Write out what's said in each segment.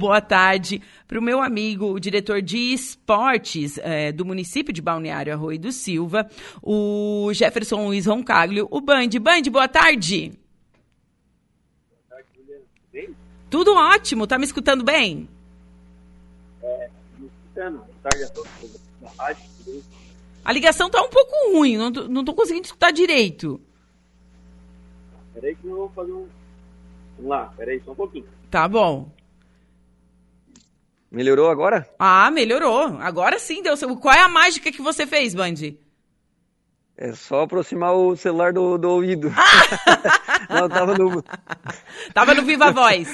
Boa tarde para o meu amigo, o diretor de esportes é, do município de Balneário Arroio do Silva, o Jefferson Luiz Roncaglio, o Band. Band, boa tarde. Boa tarde, Juliana. Bem? Tudo ótimo, tá me escutando bem? É, me escutando. Boa tarde a todos da rádio. A ligação tá um pouco ruim, não tô, não tô conseguindo escutar direito. Peraí que eu vou fazer um... Vamos lá, peraí só um pouquinho. Tá bom. Melhorou agora? Ah, melhorou. Agora sim deu. Qual é a mágica que você fez, Band? É só aproximar o celular do, do ouvido. Não, tava no. tava no Viva Voz.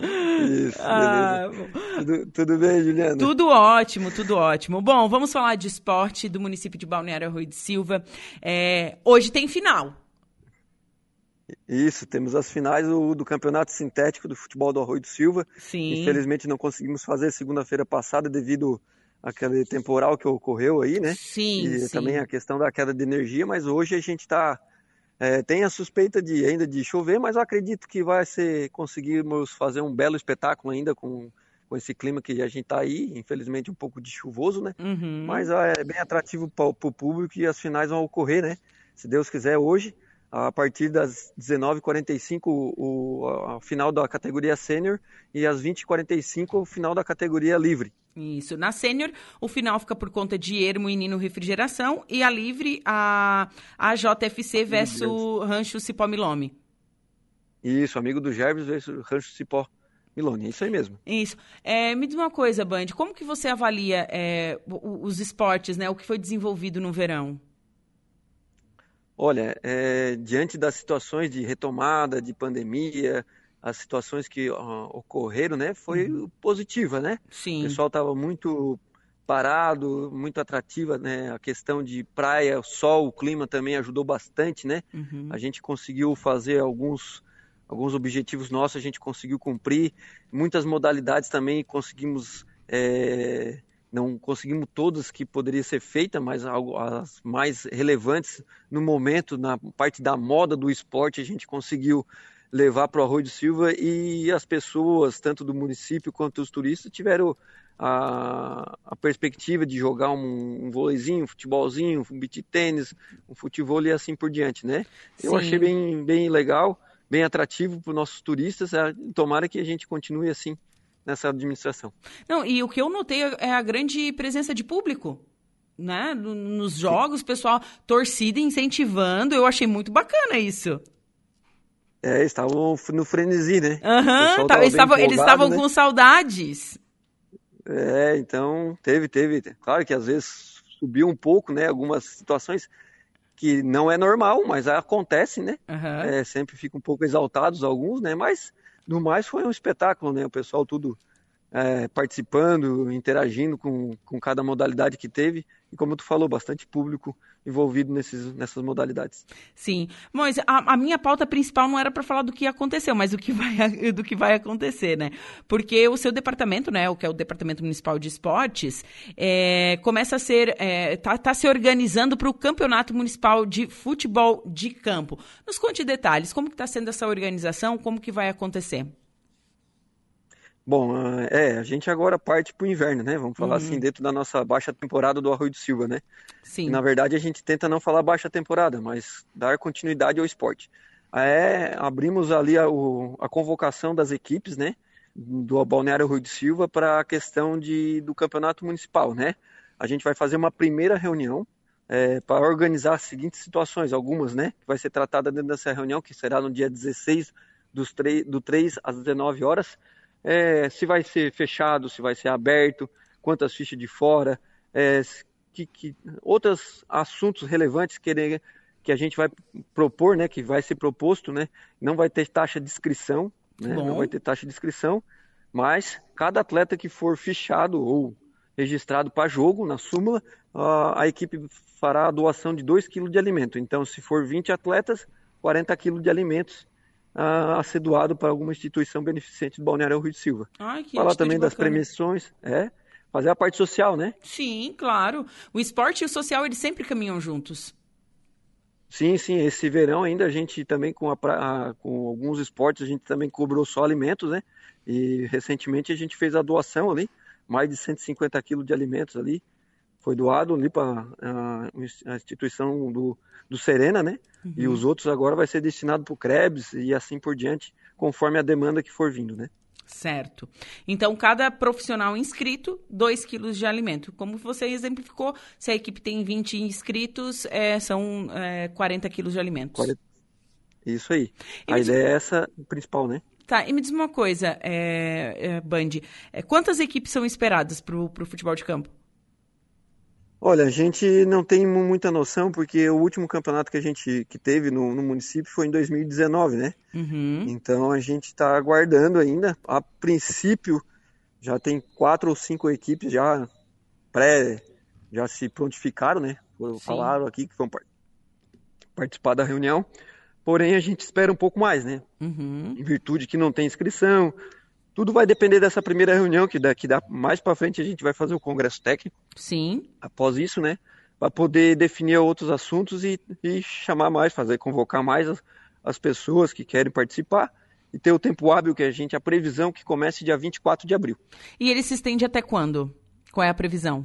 Isso, ah, tudo, tudo, bem, Juliana? Tudo ótimo, tudo ótimo. Bom, vamos falar de esporte do município de Balneário Rui de Silva. É, hoje tem final. Isso, temos as finais do, do, Campeonato Sintético do Futebol do Arroio do Silva. Sim. Infelizmente não conseguimos fazer segunda-feira passada devido àquele temporal que ocorreu aí, né? Sim. E sim. também a questão da queda de energia, mas hoje a gente está. É, tem a suspeita de ainda de chover, mas eu acredito que vai ser conseguirmos fazer um belo espetáculo ainda com, com esse clima que a gente está aí, infelizmente um pouco de chuvoso, né? Uhum. Mas é bem atrativo para o público e as finais vão ocorrer, né? Se Deus quiser, hoje a partir das 19h45 o, a final da categoria sênior e às 20h45 o final da categoria livre. Isso. Na sênior, o final fica por conta de Ermo e Nino Refrigeração e a livre, a, a JFC versus Rancho Cipó Milome. Isso, amigo do Gerves versus Rancho Cipó Milone, é isso aí mesmo. Isso. É, me diz uma coisa, Band, como que você avalia é, os esportes, né, o que foi desenvolvido no verão? Olha, é, diante das situações de retomada, de pandemia, as situações que ó, ocorreram, né, foi uhum. positiva, né? Sim. O pessoal estava muito parado, muito atrativa, né? A questão de praia, sol, o clima também ajudou bastante, né? Uhum. A gente conseguiu fazer alguns alguns objetivos nossos, a gente conseguiu cumprir. Muitas modalidades também conseguimos é, não conseguimos todas que poderia ser feita, mas as mais relevantes no momento, na parte da moda do esporte, a gente conseguiu levar para o Arroio do Silva e as pessoas, tanto do município quanto os turistas, tiveram a, a perspectiva de jogar um, um vôleizinho, um futebolzinho, um beat tênis, um futebol e assim por diante, né? Sim. Eu achei bem, bem legal, bem atrativo para os nossos turistas, é, tomara que a gente continue assim nessa administração. Não, e o que eu notei é a grande presença de público. Né? Nos jogos, pessoal, torcida incentivando, eu achei muito bacana isso. É, estavam no frenesi, né? Uhum, tá, eles estavam, eles estavam né? com saudades. É, então teve, teve. Claro que às vezes subiu um pouco, né? Algumas situações que não é normal, mas acontece, né? Uhum. É, sempre ficam um pouco exaltados alguns, né? Mas no mais, foi um espetáculo, né? O pessoal tudo é, participando, interagindo com, com cada modalidade que teve. E como tu falou, bastante público envolvido nesses, nessas modalidades. Sim. Mas a, a minha pauta principal não era para falar do que aconteceu, mas do que, vai, do que vai acontecer, né? Porque o seu departamento, né, o que é o Departamento Municipal de Esportes, é, começa a ser, é, tá, tá se organizando para o Campeonato Municipal de Futebol de Campo. Nos conte detalhes, como que está sendo essa organização, como que vai acontecer? Bom, é, a gente agora parte para o inverno, né? Vamos falar assim, uhum. assim, dentro da nossa baixa temporada do Arroio do Silva, né? Sim. E, na verdade, a gente tenta não falar baixa temporada, mas dar continuidade ao esporte. É, abrimos ali a, o, a convocação das equipes, né? Do Balneário Arroio do Silva para a questão de, do campeonato municipal, né? A gente vai fazer uma primeira reunião é, para organizar as seguintes situações, algumas, né? Que vai ser tratada dentro dessa reunião, que será no dia 16 dos 3, do 3 às 19 horas é, se vai ser fechado, se vai ser aberto, quantas fichas de fora, é, que, que, outros assuntos relevantes que, que a gente vai propor, né, que vai ser proposto, né, não vai ter taxa de inscrição, né, não vai ter taxa de inscrição, mas cada atleta que for fichado ou registrado para jogo na súmula, a, a equipe fará a doação de 2 kg de alimento. Então, se for 20 atletas, 40 kg de alimentos a, a ser doado para alguma instituição beneficente do Balneário Rio de Silva. Ai, Falar também das premiações, é, fazer a parte social, né? Sim, claro. O esporte e o social, eles sempre caminham juntos. Sim, sim, esse verão ainda a gente também com, a, a, com alguns esportes a gente também cobrou só alimentos, né? E recentemente a gente fez a doação ali, mais de 150 quilos de alimentos ali, foi doado ali para a, a, instituição do, do Serena, né? Uhum. E os outros agora vai ser destinado para o Krebs e assim por diante, conforme a demanda que for vindo, né? Certo. Então, cada profissional inscrito, 2 quilos de alimento. Como você exemplificou, se a equipe tem 20 inscritos, é, são é, 40 quilos de alimentos. 40. Isso aí. E a ideia diz... é essa principal, né? Tá, e me diz uma coisa, é, é, Band, é, quantas equipes são esperadas para o futebol de campo? Olha, a gente não tem muita noção, porque o último campeonato que a gente que teve no, no município foi em 2019, né? Uhum. Então a gente está aguardando ainda. A princípio, já tem quatro ou cinco equipes já pré, já se prontificaram, né? Falaram aqui que vão participar da reunião. Porém, a gente espera um pouco mais, né? Uhum. Em virtude que não tem inscrição, tudo vai depender dessa primeira reunião, que daqui dá mais para frente a gente vai fazer o congresso técnico. Sim. Após isso, né? Para poder definir outros assuntos e, e, chamar mais, fazer convocar mais as, as, pessoas que querem participar e ter o tempo hábil que a gente, a previsão que comece dia 24 de abril. E ele se estende até quando? Qual é a previsão?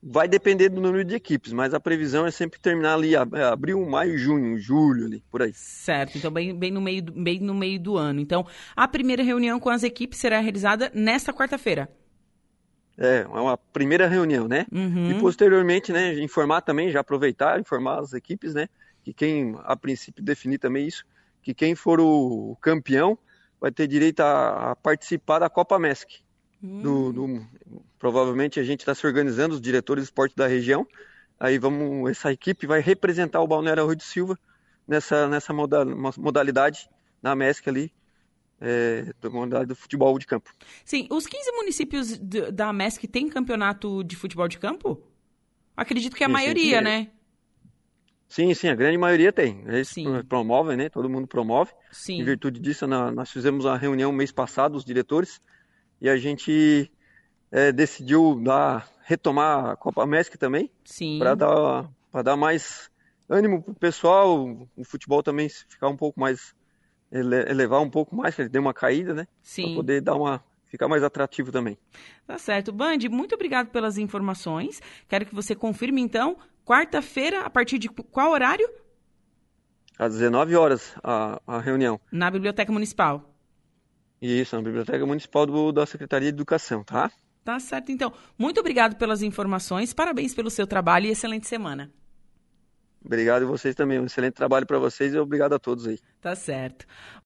Vai depender do número de equipes, mas a previsão é sempre terminar ali é, abril, maio, junho, julho, ali, por aí. Certo, então bem, bem, no meio do, bem no meio do ano. Então, a primeira reunião com as equipes será realizada nesta quarta-feira. É, é uma primeira reunião, né? Uhum. E posteriormente, né, informar também, já aproveitar, informar as equipes, né? Que quem, a princípio, definir também isso, que quem for o campeão vai ter direito a, a participar da Copa MESC. Hum. Do, do, provavelmente a gente está se organizando, os diretores de esporte da região. Aí vamos, essa equipe vai representar o Balneário Rui de Silva nessa, nessa modalidade na MESC ali, é, da modalidade do futebol de campo. Sim, os 15 municípios da MESC têm campeonato de futebol de campo? Acredito que é a sim, maioria, sim, né? Sim, sim, a grande maioria tem. Eles sim. promovem, né? Todo mundo promove. Sim. Em virtude disso, nós fizemos uma reunião mês passado, os diretores, e a gente é, decidiu dar, retomar a Copa América também, para dar, dar mais ânimo pro pessoal, o futebol também ficar um pouco mais, elevar um pouco mais, que ele deu uma caída, né? Para poder dar uma, ficar mais atrativo também. Tá certo. Band, muito obrigado pelas informações. Quero que você confirme, então, quarta-feira, a partir de qual horário? Às 19 horas, a, a reunião. Na Biblioteca Municipal. Isso, na Biblioteca Municipal do, da Secretaria de Educação, tá? Tá certo, então. Muito obrigado pelas informações, parabéns pelo seu trabalho e excelente semana. Obrigado a vocês também. Um excelente trabalho para vocês e obrigado a todos aí. Tá certo.